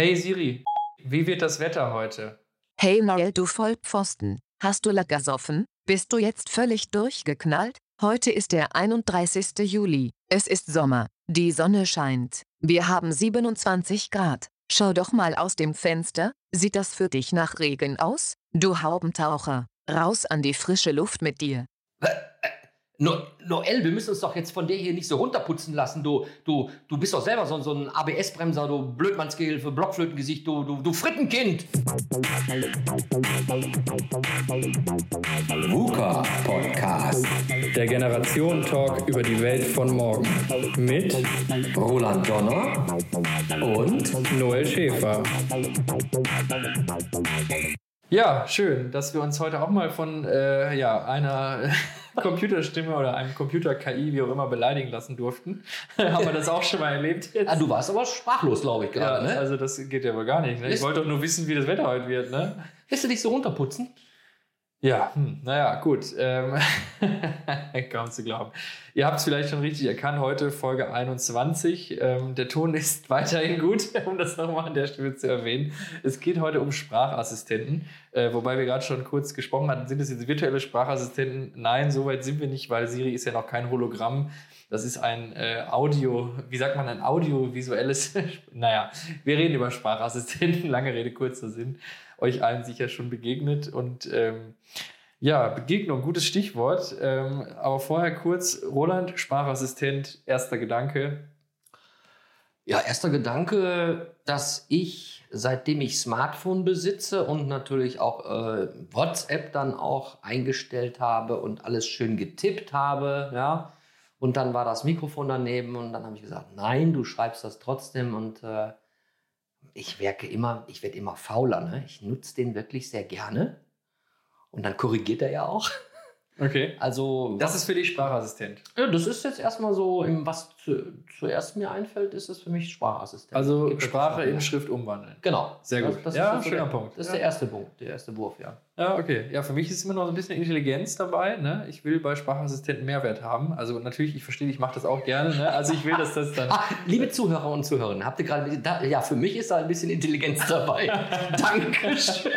Hey Siri, wie wird das Wetter heute? Hey Noel, du Vollpfosten, hast du gesoffen? Bist du jetzt völlig durchgeknallt? Heute ist der 31. Juli. Es ist Sommer. Die Sonne scheint. Wir haben 27 Grad. Schau doch mal aus dem Fenster. Sieht das für dich nach Regen aus? Du Haubentaucher. Raus an die frische Luft mit dir. No, Noel, wir müssen uns doch jetzt von der hier nicht so runterputzen lassen. Du, du, du bist doch selber so, so ein ABS-Bremser, du Blödmannsgehilfe, Blockflötengesicht, du, du, du Frittenkind. VUCA Podcast. Der Generation-Talk über die Welt von morgen. Mit Roland Donner und Noel Schäfer. Ja, schön, dass wir uns heute auch mal von äh, ja, einer Computerstimme oder einem Computer-KI, wie auch immer, beleidigen lassen durften. Haben wir das auch schon mal erlebt jetzt? Ah, du warst aber sprachlos, glaube ich, gerade, ja, ne? Also das geht ja wohl gar nicht. Ne? Ich wollte doch nur wissen, wie das Wetter heute wird, ne? Lässt du dich so runterputzen? Ja, hm, naja, gut. Ähm, kaum zu glauben. Ihr habt es vielleicht schon richtig erkannt, heute Folge 21. Ähm, der Ton ist weiterhin gut, um das nochmal an der Stelle zu erwähnen. Es geht heute um Sprachassistenten, äh, wobei wir gerade schon kurz gesprochen hatten, sind es jetzt virtuelle Sprachassistenten? Nein, soweit sind wir nicht, weil Siri ist ja noch kein Hologramm. Das ist ein äh, Audio, wie sagt man, ein audiovisuelles, naja, wir reden über Sprachassistenten, lange Rede, kurzer Sinn euch allen sicher schon begegnet. Und ähm, ja, Begegnung, gutes Stichwort. Ähm, aber vorher kurz, Roland, Sprachassistent, erster Gedanke. Ja, erster Gedanke, dass ich, seitdem ich Smartphone besitze und natürlich auch äh, WhatsApp dann auch eingestellt habe und alles schön getippt habe, ja, und dann war das Mikrofon daneben und dann habe ich gesagt, nein, du schreibst das trotzdem und äh, ich werke immer, ich werde immer fauler. Ne? Ich nutze den wirklich sehr gerne. Und dann korrigiert er ja auch. Okay. Also. Das ist für dich Sprachassistent. Ja, das ist jetzt erstmal so, was zu, zuerst mir einfällt, ist es für mich Sprachassistent. Also Sprache in Schrift umwandeln. Genau. Sehr gut. Das, das ja, ist schöner der, Punkt. Das ist ja. der erste Punkt, der erste Wurf, ja. Ja, okay. Ja, für mich ist immer noch so ein bisschen Intelligenz dabei. Ne? Ich will bei Sprachassistenten Mehrwert haben. Also natürlich, ich verstehe, ich mache das auch gerne. Ne? Also ich will, dass das dann. ah, liebe Zuhörer und Zuhörerinnen, habt ihr gerade. Da, ja, für mich ist da ein bisschen Intelligenz dabei. Dankeschön.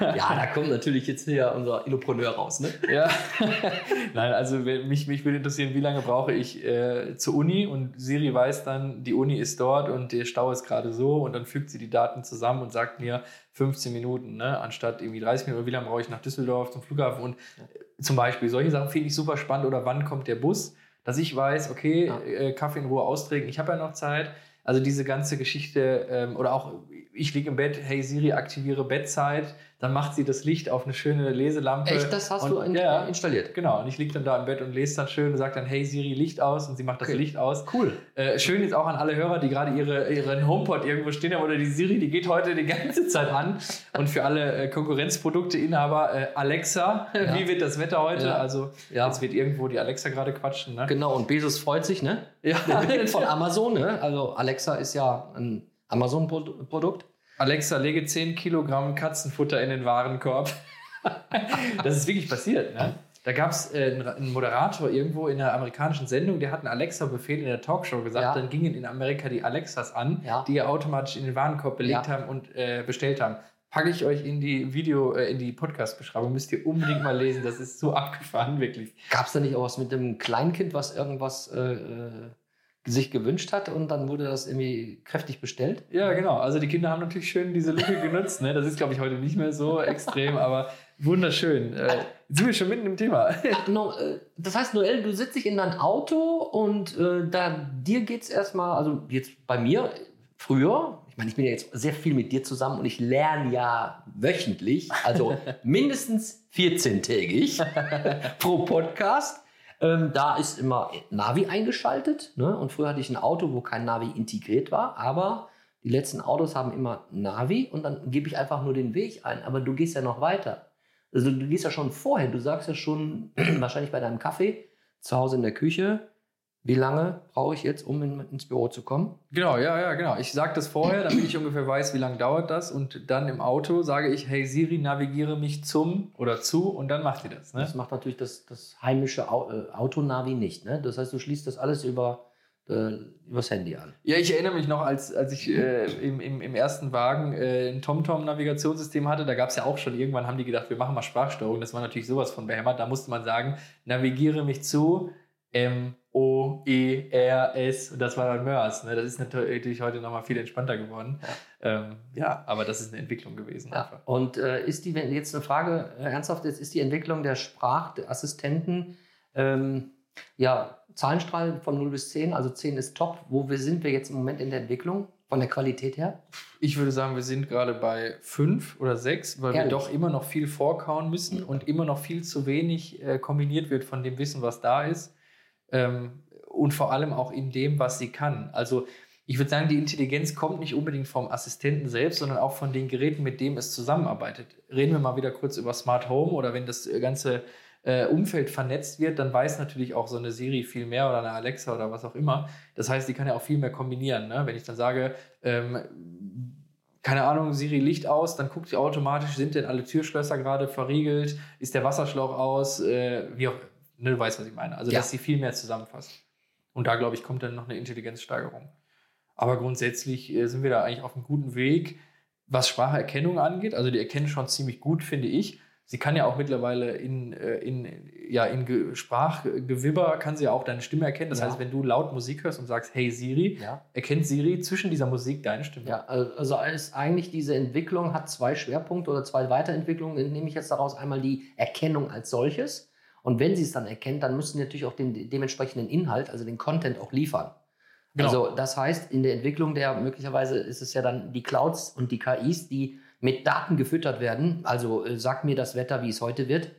ja, da kommt natürlich jetzt hier unser Innopreneur raus, ne? Ja. Nein, also mich, mich würde interessieren, wie lange brauche ich äh, zur Uni und Siri weiß dann, die Uni ist dort und der Stau ist gerade so und dann fügt sie die Daten zusammen und sagt mir 15 Minuten, ne, anstatt irgendwie 30 Minuten, wie lange brauche ich nach Düsseldorf zum Flughafen und äh, zum Beispiel solche Sachen finde ich super spannend oder wann kommt der Bus, dass ich weiß, okay, ja. äh, Kaffee in Ruhe austrinken, ich habe ja noch Zeit. Also diese ganze Geschichte ähm, oder auch ich liege im Bett, hey Siri, aktiviere Bettzeit, dann macht sie das Licht auf eine schöne Leselampe. Echt, das hast und, du in, ja, installiert? Genau, und ich liege dann da im Bett und lese dann schön und sage dann, hey Siri, Licht aus und sie macht das Okay. Licht aus. Cool. Äh, schön jetzt auch an alle Hörer, die gerade ihre, ihren HomePod irgendwo stehen haben oder die Siri, die geht heute die ganze Zeit an. Und für alle äh, Konkurrenzprodukte-Inhaber, äh, Alexa, Ja. wie wird das Wetter heute? Ja. Also Ja. jetzt wird irgendwo die Alexa gerade quatschen. Ne? Genau, und Bezos freut sich, ne? Ja. Von Amazon, ne? Also Alexa ist ja ein Amazon-Produkt. Alexa, lege 10 Kilogramm Katzenfutter in den Warenkorb. das ist wirklich passiert. Ne? Da gab es äh, einen, Moderator irgendwo in einer amerikanischen Sendung, der hat einen Alexa-Befehl in der Talkshow gesagt. Ja. Dann gingen in Amerika die Alexas an, Ja. die automatisch in den Warenkorb belegt Ja. haben und äh, bestellt haben. Packe ich euch in die Video, äh, in die Podcast-Beschreibung, müsst ihr unbedingt mal lesen. Das ist so abgefahren, wirklich. Gab es da nicht auch was mit dem Kleinkind, was irgendwas äh, äh, sich gewünscht hat und dann wurde das irgendwie kräftig bestellt? Ja, genau. Also die Kinder haben natürlich schön diese Lücke genutzt. Ne? Das ist, glaube ich, heute nicht mehr so extrem, aber wunderschön. Äh, sind wir schon mitten im Thema. No, äh, das heißt, Noel, du sitzt dich in dein Auto und äh, da dir geht's erstmal, also jetzt bei mir früher, ich meine, ich bin ja jetzt sehr viel mit dir zusammen und ich lerne ja wöchentlich, also mindestens 14-tägig pro Podcast. Ähm, da ist immer Navi eingeschaltet. Ne? Und früher hatte ich ein Auto, wo kein Navi integriert war, aber die letzten Autos haben immer Navi und dann gebe ich einfach nur den Weg ein. Aber du gehst ja noch weiter. Also du gehst ja schon vorher, du sagst ja schon wahrscheinlich bei deinem Kaffee zu Hause in der Küche, wie lange brauche ich jetzt, um in, ins Büro zu kommen? Genau, ja, ja, genau. Ich sage das vorher, damit ich ungefähr weiß, wie lange dauert das. Und dann im Auto sage ich, hey Siri, navigiere mich zum oder zu und dann macht die das. Ne? Das macht natürlich das, das heimische äh, Autonavi nicht. Ne? Das heißt, du schließt das alles über äh, übers Handy an. Ja, ich erinnere mich noch, als, als ich äh, im, im, im ersten Wagen äh, ein TomTom-Navigationssystem hatte, da gab es ja auch schon, irgendwann haben die gedacht, wir machen mal Sprachsteuerung. Das war natürlich sowas von behämmert. Da musste man sagen, navigiere mich zu M, O, E, R, S und das war dann Mörs. Ne? Das ist natürlich heute nochmal viel entspannter geworden. Ja. Ähm, ja, aber das ist eine Entwicklung gewesen. Ja. Einfach. Und äh, ist die, wenn jetzt eine Frage äh, ernsthaft ist, ist die Entwicklung der Sprachassistenten ähm, ja, Zahlenstrahl von 0 bis 10, also 10 ist top. Wo wir sind wir jetzt im Moment in der Entwicklung? Von der Qualität her? Ich würde sagen, wir sind gerade bei 5 oder 6, weil Ehrlich? wir doch immer noch viel vorkauen müssen und immer noch viel zu wenig äh, kombiniert wird von dem Wissen, was da ist. Ähm, und vor allem auch in dem, was sie kann. Also ich würde sagen, die Intelligenz kommt nicht unbedingt vom Assistenten selbst, sondern auch von den Geräten, mit denen es zusammenarbeitet. Reden wir mal wieder kurz über Smart Home oder wenn das ganze äh, Umfeld vernetzt wird, dann weiß natürlich auch so eine Siri viel mehr oder eine Alexa oder was auch immer. Das heißt, die kann ja auch viel mehr kombinieren. Ne? Wenn ich dann sage, ähm, keine Ahnung, Siri Licht aus, dann guckt sie automatisch, sind denn alle Türschlösser gerade verriegelt, ist der Wasserschlauch aus, äh, wie auch, ne, du weißt, was ich meine. Also, Ja. dass sie viel mehr zusammenfasst. Und da, glaube ich, kommt dann noch eine Intelligenzsteigerung. Aber grundsätzlich äh, sind wir da eigentlich auf einem guten Weg, was Spracherkennung angeht. Also, die erkennen schon ziemlich gut, finde ich. Sie kann ja auch mittlerweile in, äh, in, ja, in Ge Sprachgewibber kann sie ja auch deine Stimme erkennen. Das Ja. heißt, wenn du laut Musik hörst und sagst, hey Siri, Ja. erkennt Siri zwischen dieser Musik deine Stimme. Ja, also ist eigentlich diese Entwicklung hat zwei Schwerpunkte oder zwei Weiterentwicklungen, nehme ich jetzt daraus einmal die Erkennung als solches. Und wenn sie es dann erkennt, dann müssen sie natürlich auch den dementsprechenden Inhalt, also den Content auch liefern. Genau. Also das heißt, in der Entwicklung der möglicherweise ist es ja dann die Clouds und die KIs, die mit Daten gefüttert werden. Also äh, sag mir das Wetter, wie es heute wird,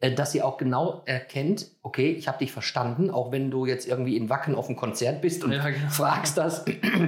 äh, dass sie auch genau erkennt, okay, ich habe dich verstanden, auch wenn du jetzt irgendwie in Wacken auf einem Konzert bist und Ja, genau. fragst das,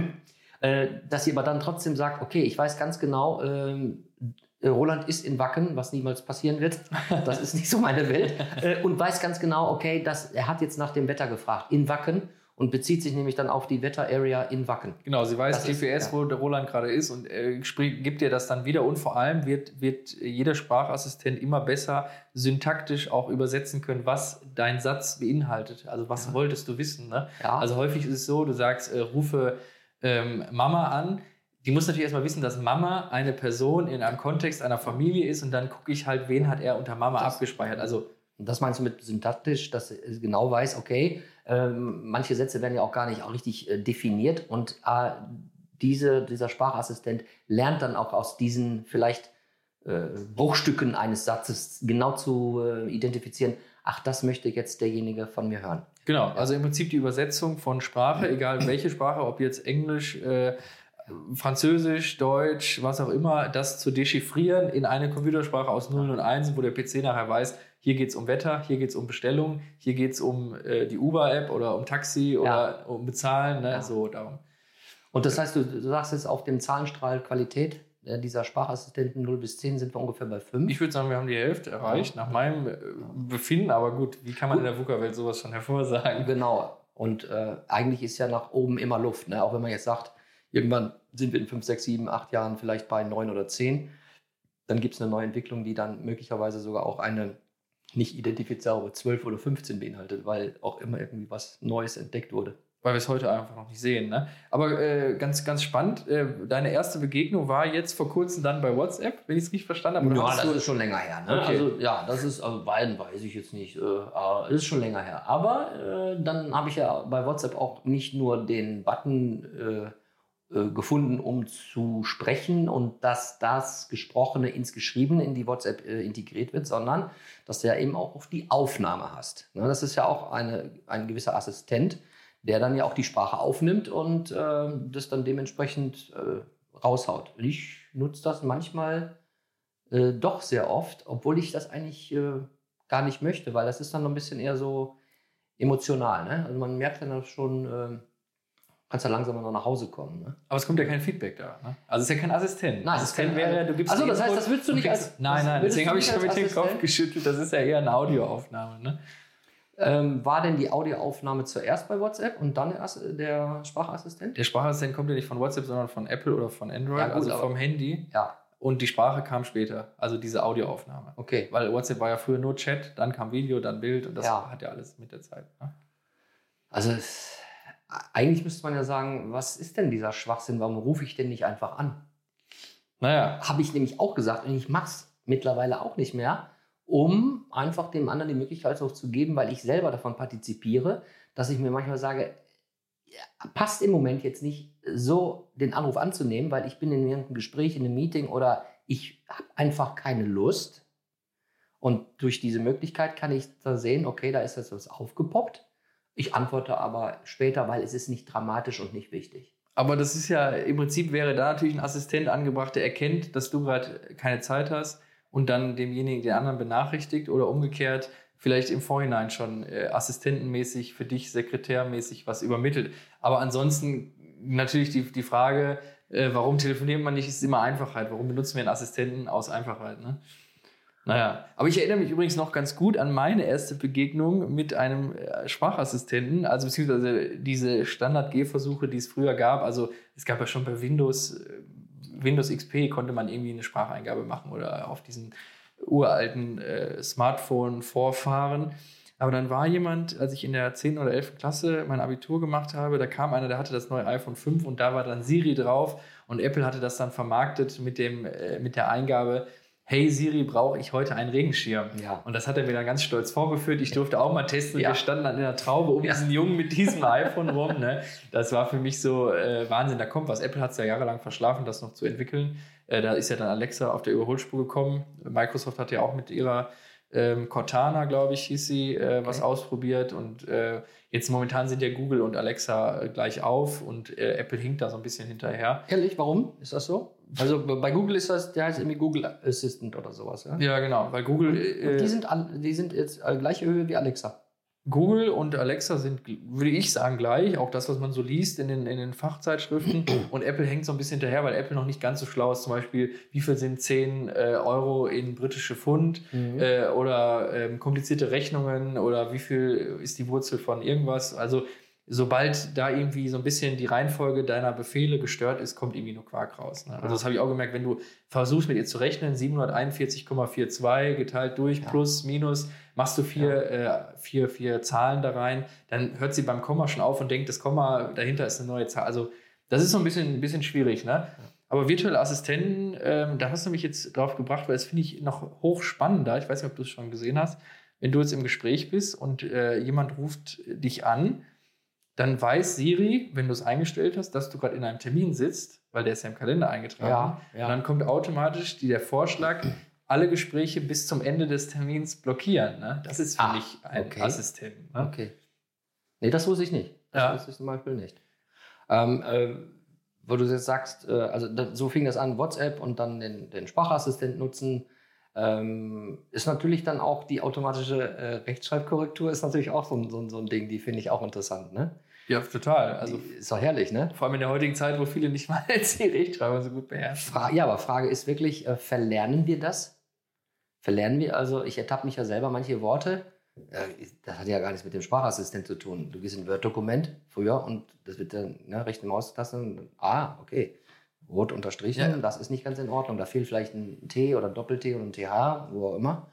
äh, dass sie aber dann trotzdem sagt, okay, ich weiß ganz genau, ähm, äh, Roland ist in Wacken, was niemals passieren wird. Das ist nicht so meine Welt. Äh, und weiß ganz genau, okay, dass, er hat jetzt nach dem Wetter gefragt in Wacken und bezieht sich nämlich dann auf die Wetter-Area in Wacken. Genau, sie weiß Das ist- GPS, ja. wo der Roland gerade ist und äh, gibt dir das dann wieder. Und vor allem wird, wird jeder Sprachassistent immer besser syntaktisch auch übersetzen können, was dein Satz beinhaltet. Also was wolltest du wissen. Ne? Ja. Also häufig ist es so, du sagst, äh, rufe ähm, Mama an. Die muss natürlich erstmal wissen, dass Mama eine Person in einem Kontext einer Familie ist und dann gucke ich halt, wen hat er unter Mama Das- abgespeichert. Also Und das meinst du mit syntaktisch, dass er genau weiß, okay, ähm, manche Sätze werden ja auch gar nicht auch richtig äh, definiert und äh, diese, dieser Sprachassistent lernt dann auch aus diesen vielleicht äh, Bruchstücken eines Satzes genau zu äh, identifizieren, ach, das möchte jetzt derjenige von mir hören. Genau, also im Prinzip die Übersetzung von Sprache, egal welche Sprache, ob jetzt Englisch, äh, Französisch, Deutsch, was auch immer, das zu dechiffrieren in eine Computersprache aus Nullen und Einsen, wo der PC nachher weiß, hier geht es um Wetter, hier geht es um Bestellung, hier geht es um äh, die Uber-App oder um Taxi oder um Bezahlen, ne? Ja. so darum. Und das heißt, du, du sagst jetzt auf dem Zahlenstrahl Qualität äh, dieser Sprachassistenten 0 bis 10 sind wir ungefähr bei 5. Ich würde sagen, wir haben die Hälfte erreicht, nach meinem äh, Befinden, aber gut, wie kann man in der VUCA-Welt sowas schon hervorsagen? Genau. Und äh, eigentlich ist ja nach oben immer Luft. Ne? Auch wenn man jetzt sagt, irgendwann sind wir in 5, 6, 7, 8 Jahren vielleicht bei 9 oder 10. Dann gibt es eine neue Entwicklung, die dann möglicherweise sogar auch eine nicht identifizierbare 12 oder 15 beinhaltet, weil auch immer irgendwie was Neues entdeckt wurde. weil wir es heute einfach noch nicht sehen. Ne? Aber äh, ganz, ganz spannend, äh, deine erste Begegnung war jetzt vor kurzem dann bei WhatsApp, wenn ich es richtig verstanden habe. Ja, das du- ist schon länger her. Ne? Okay. Also, ja, das ist, also beiden weiß ich jetzt nicht. Äh, ist schon länger her. Aber äh, dann habe ich ja bei WhatsApp auch nicht nur den Button äh, gefunden, um zu sprechen und dass das Gesprochene ins Geschriebene in die WhatsApp äh, integriert wird, sondern dass du ja eben auch auf die Aufnahme hast. Ne? Das ist ja auch eine, ein gewisser Assistent, der dann ja auch die Sprache aufnimmt und äh, das dann dementsprechend äh, raushaut. Ich nutze das manchmal äh, doch sehr oft, obwohl ich das eigentlich äh, gar nicht möchte, weil das ist dann noch ein bisschen eher so emotional. Ne? Also man merkt dann schon, äh, kannst ja langsam noch nach Hause kommen. Ne? Aber es kommt ja kein Feedback da. Ne? Also es ist ja kein Assistent. Nein, Assistent kein- wäre, du gibst Ach so, die das heißt, das würdest du nicht als- Nein, nein, deswegen habe ich schon mit dem Kopf geschüttelt. Das ist ja eher eine Audioaufnahme. Ne? Ähm, war denn die Audioaufnahme zuerst bei WhatsApp und dann der, Ass- der Sprachassistent? Der Sprachassistent kommt ja nicht von WhatsApp, sondern von Apple oder von Android, Ja, gut, also vom Handy. Ja, Und die Sprache kam später, also diese Audioaufnahme. okay. Weil WhatsApp war ja früher nur Chat, dann kam Video, dann Bild und das Ja. hat ja alles mit der Zeit. Ne? Also es, Eigentlich müsste man ja sagen, was ist denn dieser Schwachsinn? Warum rufe ich denn nicht einfach an? Naja, Habe ich nämlich auch gesagt und ich mache es mittlerweile auch nicht mehr, um einfach dem anderen die Möglichkeit auch zu geben, weil ich selber davon partizipiere, dass ich mir manchmal sage, passt im Moment jetzt nicht so den Anruf anzunehmen, weil ich bin in irgendeinem Gespräch, in einem Meeting oder ich habe einfach keine Lust. Und durch diese Möglichkeit kann ich da sehen, okay, da ist jetzt was aufgepoppt. Ich antworte aber später, weil es ist nicht dramatisch und nicht wichtig. aber das ist ja, im Prinzip wäre da natürlich ein Assistent angebracht, der erkennt, dass du gerade keine Zeit hast und dann demjenigen, den anderen benachrichtigt oder umgekehrt vielleicht im Vorhinein schon äh, assistentenmäßig für dich, sekretärmäßig was übermittelt. Aber ansonsten natürlich die, die Frage, äh, warum telefoniert man nicht, ist immer Einfachheit. Warum benutzen wir einen Assistenten aus Einfachheit? Ne? Naja, aber ich erinnere mich übrigens noch ganz gut an meine erste Begegnung mit einem äh, Sprachassistenten, also beziehungsweise diese Standard-G-Versuche, die es früher gab. Also es gab ja schon bei Windows, äh, Windows XP konnte man irgendwie eine Spracheingabe machen oder auf diesen uralten äh, Smartphone-Vorfahren. Aber dann war jemand, als ich in der 10. oder 11. Klasse mein Abitur gemacht habe, da kam einer, der hatte das neue iPhone 5 und da war dann Siri drauf und Apple hatte das dann vermarktet mit, dem, äh, mit der Eingabe, hey Siri, brauche ich heute einen Regenschirm? Ja. Und das hat er mir dann ganz stolz vorgeführt. Ich durfte auch mal testen. Ja. Wir standen dann in der Traube um Ja. diesen Jungen mit diesem iPhone rum. Ne? Das war für mich so äh, Wahnsinn. Da kommt was. Apple hat es ja jahrelang verschlafen, das noch zu entwickeln. Äh, da ist ja dann Alexa auf der Überholspur gekommen. Microsoft hat ja auch mit ihrer ähm, Cortana, glaube ich, hieß sie, äh, was Okay. ausprobiert. Und äh, jetzt momentan sind ja Google und Alexa äh, gleich auf und äh, Apple hinkt da so ein bisschen hinterher. Ehrlich, warum ist das so? Also bei Google ist das, der heißt irgendwie Google Assistant oder sowas. Ja? Ja, genau, weil Google. Und Äh, die, sind all, die sind jetzt äh, gleiche Höhe wie Alexa. Google und Alexa sind, würde ich sagen, gleich. Auch das, was man so liest in den, in den Fachzeitschriften. Und Apple hängt so ein bisschen hinterher, weil Apple noch nicht ganz so schlau ist. Zum Beispiel, wie viel sind 10 äh, Euro in britische Pfund Mhm. äh, oder ähm, komplizierte Rechnungen oder wie viel ist die Wurzel von irgendwas. Also, sobald da irgendwie so ein bisschen die Reihenfolge deiner Befehle gestört ist, kommt irgendwie nur Quark raus. Ne? Also, das habe ich auch gemerkt, wenn du versuchst, mit ihr zu rechnen, 741,42 geteilt durch, Ja. plus, minus, machst du vier, äh, vier, vier Zahlen da rein, dann hört sie beim Komma schon auf und denkt, das Komma dahinter ist eine neue Zahl. Also das ist so ein bisschen, ein bisschen schwierig. Ne? Aber virtuelle Assistenten, ähm, da hast du mich jetzt drauf gebracht, weil das finde ich noch hochspannender. Ich weiß nicht, ob du es schon gesehen hast. Wenn du jetzt im Gespräch bist und äh, jemand ruft dich an, dann weiß Siri, wenn du es eingestellt hast, dass du gerade in einem Termin sitzt, weil der ist ja im Kalender eingetragen. Ja, ja. Und dann kommt automatisch die, der Vorschlag, alle Gespräche bis zum Ende des Termins blockieren. Ne? Das ist für Ah, mich ein okay. Assistent. Ne? Okay. Nee, das wusste ich nicht. Das Ja. wusste ich zum Beispiel nicht. Ähm, äh, wo du jetzt sagst, äh, also da, so fing das an, WhatsApp und dann den, den Sprachassistent nutzen. Ähm, ist natürlich dann auch die automatische äh, Rechtschreibkorrektur, ist natürlich auch so ein, so so ein Ding, die finde ich auch interessant. Ne? Ja, total. Also ist doch herrlich, ne? vor allem in der heutigen Zeit, wo viele nicht mal die Rechtschreibung so gut beherrschen. Fra ja, aber Frage ist wirklich, äh, verlernen wir das? Verlernen wir, also ich ertappe mich ja selber manche Worte, äh, das hat ja gar nichts mit dem Sprachassistent zu tun. Du gehst in ein Word-Dokument früher und das wird dann ne, rechte Maustaste, und- ah, okay, rot unterstrichen, Ja. das ist nicht ganz in Ordnung. Da fehlt vielleicht ein T oder ein Doppel-T oder ein TH, wo auch immer.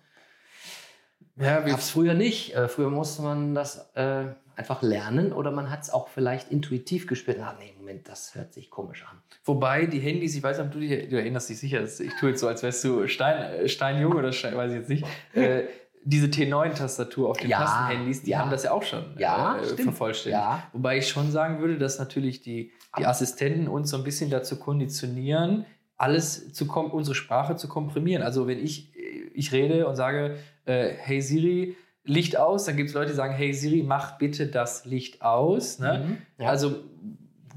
Ja, wir, Gab es früher nicht. Äh, früher musste man das äh, einfach lernen oder man hat es auch vielleicht intuitiv gespürt. Ah, nee, Moment, das hört sich komisch an. wobei die Handys, ich weiß nicht, ob du dich du erinnerst dich sicher, ich tue jetzt so, als wärst du Stein, äh, Steinjung oder Stein, weiß ich jetzt nicht. Äh, diese T9-Tastatur auf den Ja, Tastenhandys, die ja. haben das ja auch schon Ja, äh, vervollständigt. Ja. Wobei ich schon sagen würde, dass natürlich die, die Assistenten uns so ein bisschen dazu konditionieren, alles zu unsere Sprache zu komprimieren. Also wenn ich, ich rede und sage, äh, hey Siri, Licht aus, dann gibt es Leute, die sagen, hey Siri, mach bitte das Licht aus. Ne? Mhm, ja. Also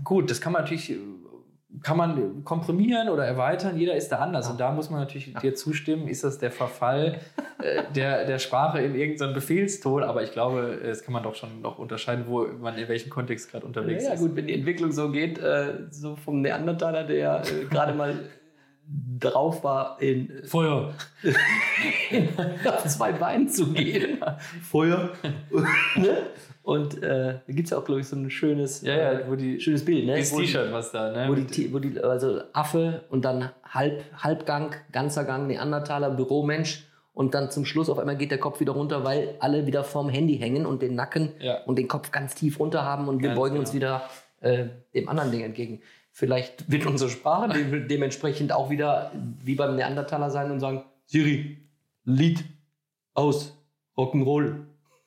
gut, das kann man natürlich, kann man komprimieren oder erweitern, jeder ist da anders. Ja. Und da muss man natürlich dir zustimmen, ist das der Verfall äh, der, der Sprache in irgendeinem Befehlston, aber ich glaube, das kann man doch schon noch unterscheiden, wo man in welchem Kontext gerade unterwegs Ja, ist. gut, wenn die Entwicklung so geht, äh, so vom Neandertaler, der äh, gerade mal drauf war, in, Feuer. auf zwei Beinen zu gehen. Feuer. ne? Und äh, da gibt es ja auch, glaube ich, so ein schönes, Ja, ja, äh, wo die, schönes Bild, ne? die- T-Shirt, was da, ne? Wo die, wo die, also Affe und dann Halb, Halbgang, ganzer Gang, Neandertaler, Büromensch und dann zum Schluss auf einmal geht der Kopf wieder runter, weil alle wieder vorm Handy hängen und den Nacken Ja. und den Kopf ganz tief runter haben und wir Ganz beugen uns genau. wieder äh, dem anderen Ding entgegen. Vielleicht wird unsere Sprache de dementsprechend auch wieder wie beim Neandertaler sein und sagen, Siri, Lied aus, Rock'n'Roll.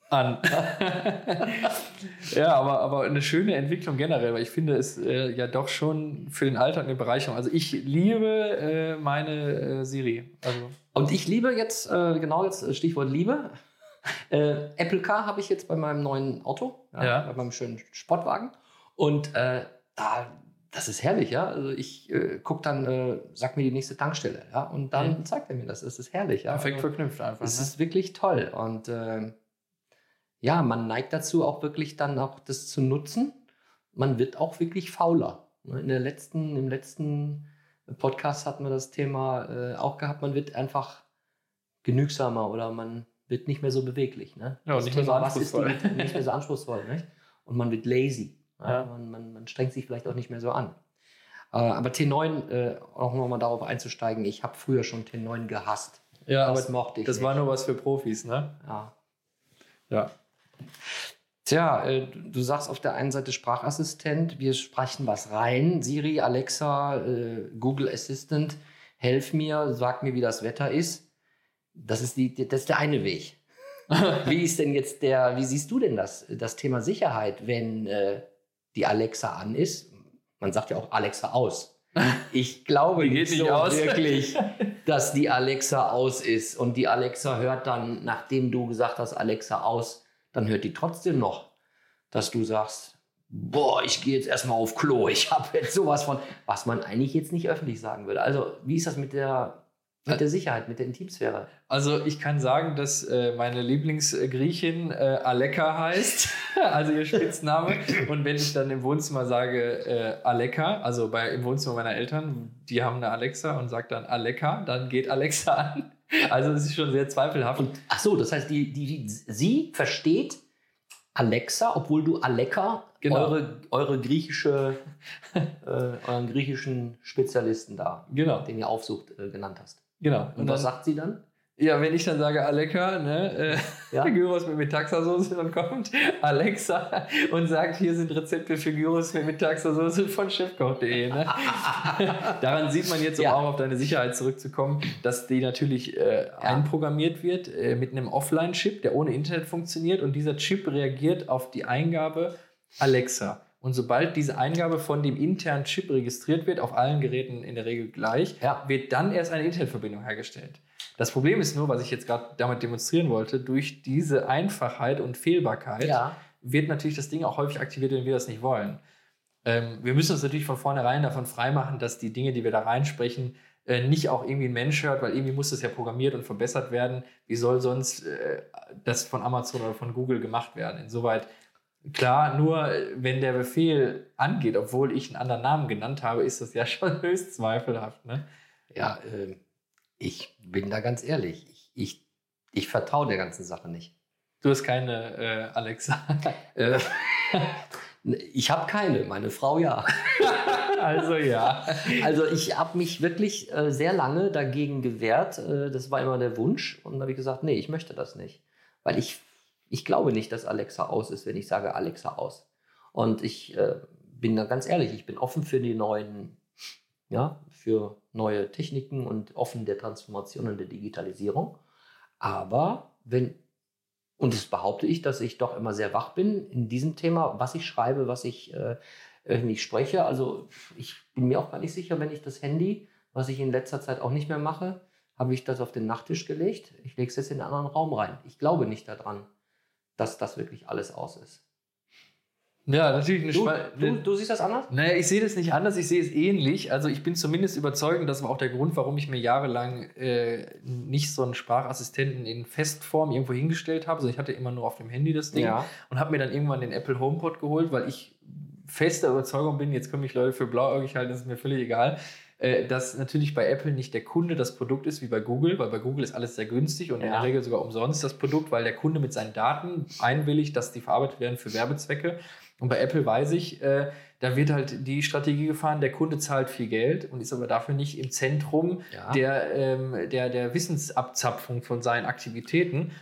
an. ja, aber, aber eine schöne Entwicklung generell, weil ich finde es äh, ja doch schon für den Alltag eine Bereicherung. Also ich liebe äh, meine äh, Siri. Also Und ich liebe jetzt, äh, genau jetzt äh, Stichwort Liebe, äh, Apple Car habe ich jetzt bei meinem neuen Auto, Ja. bei meinem schönen Sportwagen. Und da, das ist herrlich, ja. Also ich äh, gucke dann, äh, sag mir die nächste Tankstelle, ja. Und dann Mhm. zeigt er mir das. Das ist herrlich, ja. perfekt Also, verknüpft einfach. es Ne? ist wirklich toll. Und äh, ja, man neigt dazu, auch wirklich dann auch das zu nutzen. Man wird auch wirklich fauler. Ne, In der letzten, Im letzten Podcast hatten wir das Thema äh, auch gehabt, man wird einfach genügsamer oder man wird nicht mehr so beweglich. Ne? Ja, das nicht mehr so was ist anspruchsvoll. nicht mehr so anspruchsvoll. Nicht? Und man wird lazy. Ja? Man, man, man strengt sich vielleicht auch nicht mehr so an. Äh, aber T9, äh, auch nochmal darauf einzusteigen, ich habe früher schon T9 gehasst. ja, aber das mochte ich das nicht. war nur was für Profis, ne? Ja. Ja. Tja, äh, du sagst auf der einen Seite Sprachassistent, wir sprechen was rein. Siri, Alexa, äh, Google Assistant, helf mir, sag mir, wie das Wetter ist. Das ist, die, das ist der eine Weg. wie ist denn jetzt der, wie siehst du denn das, das Thema Sicherheit, wenn äh, die Alexa an ist? Man sagt ja auch Alexa aus. Ich glaube nicht nicht so aus. wirklich, dass die Alexa aus ist. Und die Alexa hört dann, nachdem du gesagt hast, Alexa aus, dann hört die trotzdem noch, dass du sagst, boah, ich gehe jetzt erstmal auf Klo. Ich habe jetzt sowas von, was man eigentlich jetzt nicht öffentlich sagen würde. Also, wie ist das mit der, mit der Sicherheit, mit der Intimsphäre? Also ich kann sagen, dass äh, meine Lieblingsgriechin äh, Aleka heißt, also ihr Spitzname. Und wenn ich dann im Wohnzimmer sage äh, Aleka, also bei, im Wohnzimmer meiner Eltern, die haben eine Alexa und sagt dann Aleka, dann geht Alexa an. Also es ist schon sehr zweifelhaft. Und ach so, das heißt, die, die, sie versteht Alexa, obwohl du Aleka, Genau. eure, eure griechische, äh, euren griechischen Spezialisten da, genau, den ihr aufsucht, äh, genannt hast. Genau. Und, was sagt sie dann? Ja, wenn ich dann sage Aleka, ne, äh, Ja. Gyros mit Metaxasauce, dann kommt Alexa und sagt, hier sind Rezepte für Gyros mit Metaxasauce von chefkoch.de. Ne? Daran sieht man jetzt, um Ja. auch auf deine Sicherheit zurückzukommen, dass die natürlich äh, einprogrammiert wird äh, mit einem Offline-Chip, der ohne Internet funktioniert und dieser Chip reagiert auf die Eingabe Alexa. Und sobald diese Eingabe von dem internen Chip registriert wird, auf allen Geräten in der Regel gleich, Ja. wird dann erst eine Internetverbindung hergestellt. Das Problem ist nur, was ich jetzt gerade damit demonstrieren wollte, durch diese Einfachheit und Fehlbarkeit Ja. wird natürlich das Ding auch häufig aktiviert, wenn wir das nicht wollen. Ähm, wir müssen uns natürlich von vornherein davon freimachen, dass die Dinge, die wir da reinsprechen, äh, nicht auch irgendwie ein Mensch hört, weil irgendwie muss das ja programmiert und verbessert werden. Wie soll sonst äh, das von Amazon oder von Google gemacht werden? Insoweit klar, nur äh, wenn der Befehl angeht, obwohl ich einen anderen Namen genannt habe, ist das ja schon höchst zweifelhaft. Ne? Ja, ähm, ich bin da ganz ehrlich. Ich, ich, ich vertraue der ganzen Sache nicht. Du hast keine äh, Alexa. Äh, ich habe keine, meine Frau ja. also ja. Also ich habe mich wirklich äh, sehr lange dagegen gewehrt. Äh, das war immer der Wunsch. Und dann habe ich gesagt, nee, ich möchte das nicht. Weil ich, ich glaube nicht, dass Alexa aus ist, wenn ich sage Alexa aus. Und ich äh, bin da ganz ehrlich, ich bin offen für die neuen, ja, für neue Techniken und offen der Transformation und der Digitalisierung. Aber wenn, und das behaupte ich, dass ich doch immer sehr wach bin in diesem Thema, was ich schreibe, was ich äh, irgendwie spreche. Also ich bin mir auch gar nicht sicher, wenn ich das Handy, was ich in letzter Zeit auch nicht mehr mache, habe ich das auf den Nachttisch gelegt. Ich lege es jetzt in einen anderen Raum rein. Ich glaube nicht daran, dass das wirklich alles aus ist. Ja, natürlich eine Du, du, du siehst das anders? Naja, ich sehe das nicht anders, ich sehe es ähnlich. Also ich bin zumindest überzeugt, und das war auch der Grund, warum ich mir jahrelang äh, nicht so einen Sprachassistenten in Festform irgendwo hingestellt habe. Also ich hatte immer nur auf dem Handy das Ding Ja. und habe mir dann irgendwann den Apple HomePod geholt, weil ich fester Überzeugung bin, jetzt können mich Leute für blauäugig halten, das ist mir völlig egal, äh, dass natürlich bei Apple nicht der Kunde das Produkt ist wie bei Google, weil bei Google ist alles sehr günstig und in Ja. der Regel sogar umsonst das Produkt, weil der Kunde mit seinen Daten einwilligt, dass die verarbeitet werden für Werbezwecke. Und bei Apple weiß ich, äh, da wird halt die Strategie gefahren, der Kunde zahlt viel Geld und ist aber dafür nicht im Zentrum Ja. der, ähm, der, der Wissensabzapfung von seinen Aktivitäten.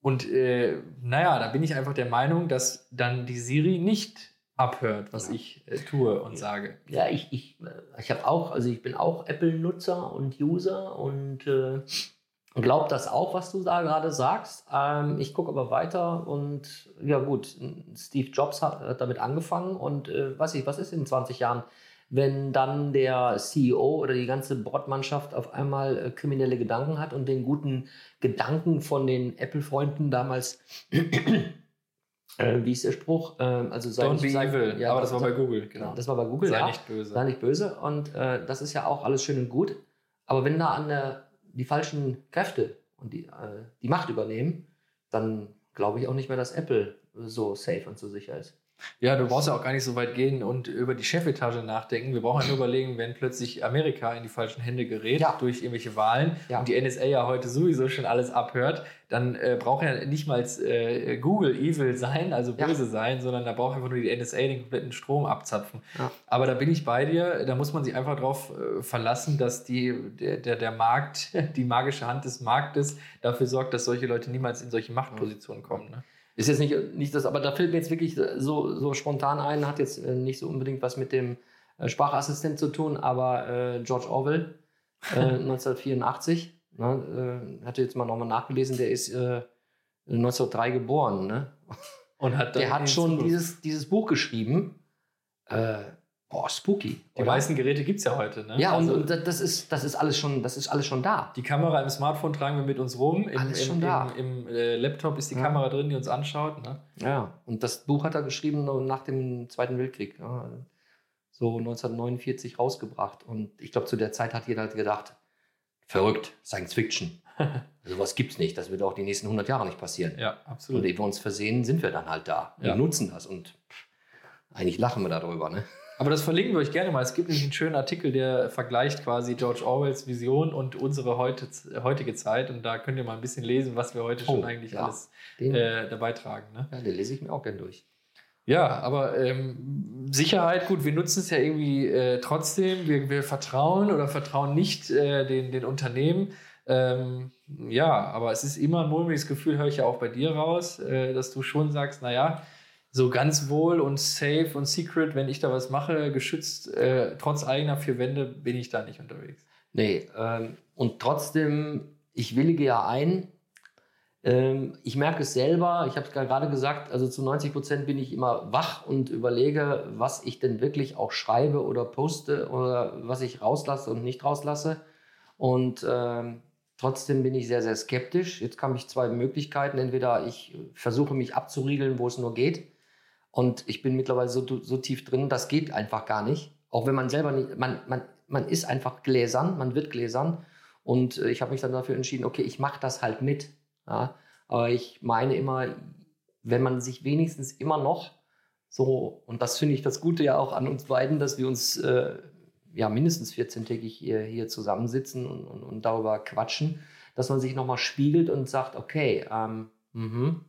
Und äh, naja, da bin ich einfach der Meinung, dass dann die Siri nicht abhört, was Ja. ich äh, tue und sage. Ja, ich, ich, äh, ich habe auch, also ich bin auch Apple-Nutzer und User und äh, glaube das auch, was du da gerade sagst. Ähm, ich gucke aber weiter und ja gut, Steve Jobs hat, hat damit angefangen und äh, weiß ich, was ist in 20 Jahren, wenn dann der CEO oder die ganze Bordmannschaft auf einmal äh, kriminelle Gedanken hat und den guten Gedanken von den Apple-Freunden damals, äh, wie ist der Spruch? Ähm, also sei Don't nicht- be sei- evil. ja, aber das war bei Google. Genau, das war bei Google, Sei ja. nicht böse. Sei nicht böse. Und äh, das ist ja auch alles schön und gut. Aber wenn da an der, die falschen Kräfte und die, äh, die Macht übernehmen, dann glaube ich auch nicht mehr, dass Apple so safe und so sicher ist. Ja, du brauchst ja auch gar nicht so weit gehen und über die Chefetage nachdenken. Wir brauchen ja nur überlegen, wenn plötzlich Amerika in die falschen Hände gerät Ja. durch irgendwelche Wahlen Ja. und die NSA ja heute sowieso schon alles abhört, dann äh, braucht ja nicht mal äh, Google evil sein, also Ja. böse sein, sondern da braucht einfach nur die NSA den kompletten Strom abzapfen. Ja. Aber da bin ich bei dir, da muss man sich einfach darauf äh, verlassen, dass die, der, der, der Markt, die magische Hand des Marktes dafür sorgt, dass solche Leute niemals in solche Machtpositionen kommen. Ne? Ist jetzt nicht, nicht das, aber da fällt mir jetzt wirklich so, so spontan ein, hat jetzt äh, nicht so unbedingt was mit dem äh, Sprachassistent zu tun, aber äh, George Orwell äh, 1984, ne, äh, hatte jetzt mal nochmal nachgelesen, der ist äh, 1903 geboren. Ne? Und hat dann Der hat schon dieses, dieses Buch geschrieben. Boah, spooky. Die oder? meisten Geräte gibt es ja heute. Ne? Ja, und, Also und das- das ist, das ist alles schon, das ist alles schon da. die Kamera im Smartphone tragen wir mit uns rum. Im, Alles im, schon da. Im, im äh, Laptop ist die Ja. Kamera drin, die uns anschaut. Ne? Ja, und das Buch hat er geschrieben nach dem Zweiten Weltkrieg. Ja, so 1949 rausgebracht. Und ich glaube, zu der Zeit hat jeder halt gedacht, verrückt, Science Fiction. Sowas gibt's nicht. Das wird auch die nächsten 100 Jahre nicht passieren. Ja, Und absolut. ehe wir uns versehen, sind wir dann halt da. Wir Ja. nutzen das. Und eigentlich lachen wir darüber. Ne? Aber das verlinken wir euch gerne mal. Es gibt nämlich einen schönen Artikel, der vergleicht quasi George Orwells Vision und unsere heute, heutige Zeit. Und da könnt ihr mal ein bisschen lesen, was wir heute schon Oh, eigentlich ja. alles äh, dabei tragen. Ne? ja, den lese ich mir auch gern durch. Ja, aber ähm, Sicherheit, gut, wir nutzen es ja irgendwie äh, trotzdem. Wir, wir vertrauen oder vertrauen nicht äh, den, den Unternehmen. Ähm, ja, aber es ist immer ein mulmiges Gefühl, höre ich ja auch bei dir raus, äh, dass du schon sagst, naja, so ganz wohl und safe und secret, wenn ich da was mache, geschützt, äh, trotz eigener vier Wände, bin ich da nicht unterwegs. Nee, ähm, und trotzdem, ich willige ja ein. Ähm, ich merke es selber, ich habe es gerade gesagt, also zu 90 Prozent bin ich immer wach und überlege, was ich denn wirklich auch schreibe oder poste oder was ich rauslasse und nicht rauslasse. Und ähm, trotzdem bin ich sehr, sehr skeptisch. Jetzt habe ich zwei Möglichkeiten. Entweder ich versuche mich abzuriegeln, wo es nur geht. Und ich bin mittlerweile so, so tief drin, das geht einfach gar nicht. Auch wenn man selber nicht, man, man, man ist einfach gläsern, man wird gläsern. Und äh, ich habe mich dann dafür entschieden, okay, ich mache das halt mit. Ja? Aber ich meine immer, wenn man sich wenigstens immer noch so, und das finde ich das Gute ja auch an uns beiden, dass wir uns äh, ja mindestens 14-tägig hier, hier zusammensitzen und, und, und darüber quatschen, dass man sich nochmal spiegelt und sagt, okay, ähm, mhm,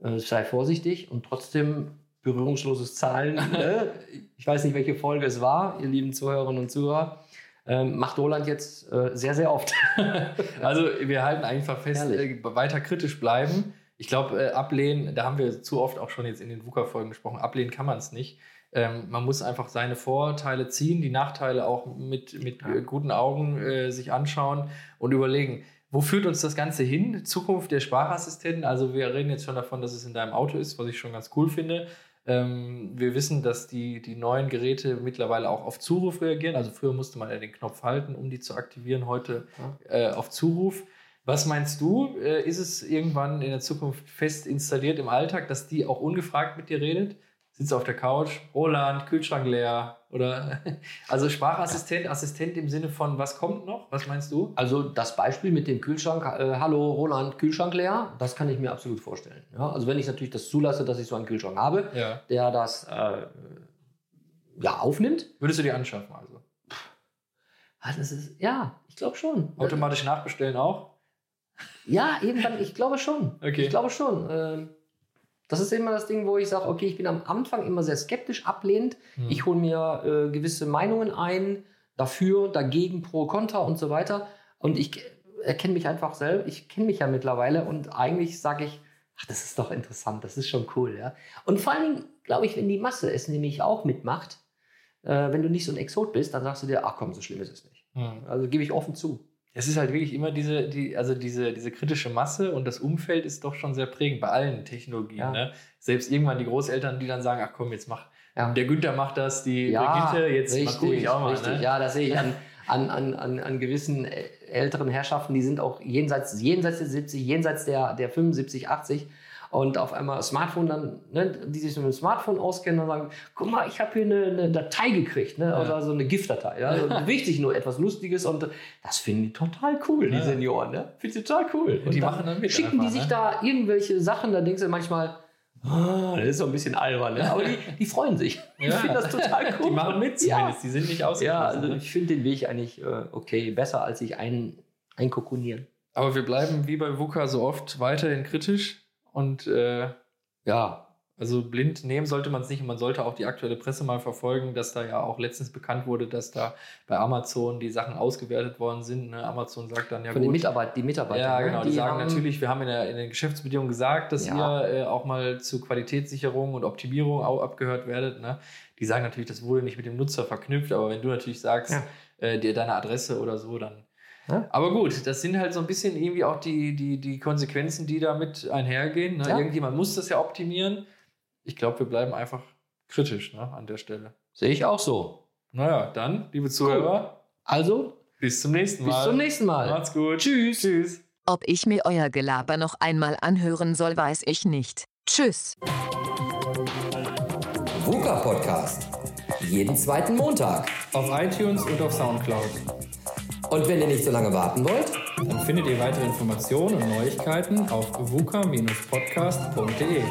äh, sei vorsichtig und trotzdem berührungsloses Zahlen. ne? ich weiß nicht, welche Folge es war, ihr lieben Zuhörerinnen und Zuhörer. Ähm, macht Roland jetzt äh, sehr, sehr oft. Also wir halten einfach fest, äh, weiter kritisch bleiben. Ich glaube, äh, ablehnen, da haben wir zu oft auch schon jetzt in den VUCA-Folgen gesprochen, ablehnen kann man es nicht. Ähm, man muss einfach seine Vorteile ziehen, die Nachteile auch mit, mit Ja. äh, guten Augen äh, sich anschauen und überlegen, wo führt uns das Ganze hin? Zukunft der Sprachassistenten. Also wir reden jetzt schon davon, dass es in deinem Auto ist, was ich schon ganz cool finde. Ähm, wir wissen, dass die, die neuen Geräte mittlerweile auch auf Zuruf reagieren. Also früher musste man ja den Knopf halten, um die zu aktivieren. Heute äh, auf Zuruf. Was meinst du? Äh, ist es irgendwann in der Zukunft fest installiert im Alltag, dass die auch ungefragt mit dir redet? Sitzt auf der Couch, Roland, Kühlschrank leer oder also Sprachassistent, Assistent im Sinne von was kommt noch? Was meinst du? Also das Beispiel mit dem Kühlschrank, äh, hallo Roland, Kühlschrank leer, das kann ich mir absolut vorstellen. Ja, also wenn ich natürlich das zulasse, dass ich so einen Kühlschrank habe, Ja. der das äh, ja, aufnimmt. Würdest du dir anschaffen also? Ah, das ist, ja, ich glaube schon. Automatisch nachbestellen auch? Ja, irgendwann, ich glaube schon. Okay. Ich glaube schon. Ähm, Das ist immer das Ding, wo ich sage, okay, ich bin am Anfang immer sehr skeptisch, ablehnend. Hm. Ich hole mir äh, gewisse Meinungen ein, dafür, dagegen, pro, contra und so weiter. Und ich erkenne mich einfach selber, ich kenne mich ja mittlerweile und eigentlich sage ich, ach, das ist doch interessant, das ist schon cool, ja. Und vor allen Dingen, glaube ich, wenn die Masse es nämlich auch mitmacht, äh, wenn du nicht so ein Exot bist, dann sagst du dir, ach komm, so schlimm ist es nicht. Hm. Also gebe ich offen zu. Es ist halt wirklich immer diese, die, also diese, diese kritische Masse und das Umfeld ist doch schon sehr prägend bei allen Technologien. Ja. Ne? Selbst irgendwann die Großeltern, die dann sagen, ach komm, jetzt mach, Ja. der Günther macht das, die Brigitte, jetzt mal gucke ich auch mal. richtig. Ne? Ja, das sehe ich an, an, an, an, an gewissen älteren Herrschaften, die sind auch jenseits, jenseits der 70, jenseits der, der 75, 80 und auf einmal Smartphone dann, ne, die sich mit dem Smartphone auskennen und sagen, guck mal, ich habe hier eine, eine Datei gekriegt, ne, Ja. oder so eine GIF-Datei. Ja, also wichtig, nur etwas Lustiges und das finden die total cool, die Ja. Senioren, ne? Finde ich total cool. Und die machen dann mit Schicken die einfach, sich ne? da irgendwelche Sachen, da denkst du manchmal, ah, das ist so ein bisschen albern, ne? aber die, die freuen sich. Ich Ja. finde das total cool. Die machen mit Ja. zumindest, die sind nicht ausgeschlossen. Ja, also ne? ich finde den Weg eigentlich äh, okay, besser als sich ein, einkokonieren. Aber wir bleiben wie bei VUCA so oft weiterhin kritisch und äh, Ja, also blind nehmen sollte man es nicht und man sollte auch die aktuelle Presse mal verfolgen, dass da ja auch letztens bekannt wurde, dass da bei Amazon die Sachen ausgewertet worden sind. Ne? Amazon sagt dann ja von den gut, Mitarbeit die Mitarbeiter. Ja, ne? genau. Die, sagen haben- natürlich, wir haben in, der, in den Geschäftsbedingungen gesagt, dass Ja. ihr äh, auch mal zu Qualitätssicherung und Optimierung auch abgehört werdet. Ne? Die sagen natürlich, das wurde nicht mit dem Nutzer verknüpft, aber wenn du natürlich sagst, Ja. äh, dir deine Adresse oder so, dann. Ja. Aber gut, das sind halt so ein bisschen irgendwie auch die, die, die Konsequenzen, die damit einhergehen. Ne? Ja. Irgendjemand muss das ja optimieren. Ich glaube, wir bleiben einfach kritisch ne, an der Stelle. Sehe ich auch so. Naja, dann, liebe Zuhörer, Also, bis zum nächsten Mal. bis zum nächsten Mal. Macht's gut. Tschüss. Tschüss. Ob ich mir euer Gelaber noch einmal anhören soll, weiß ich nicht. Tschüss. VUCA Podcast. Jeden zweiten Montag. Auf iTunes und auf Soundcloud. Und wenn ihr nicht so lange warten wollt, Dann findet ihr weitere Informationen und Neuigkeiten auf vuka-podcast.de.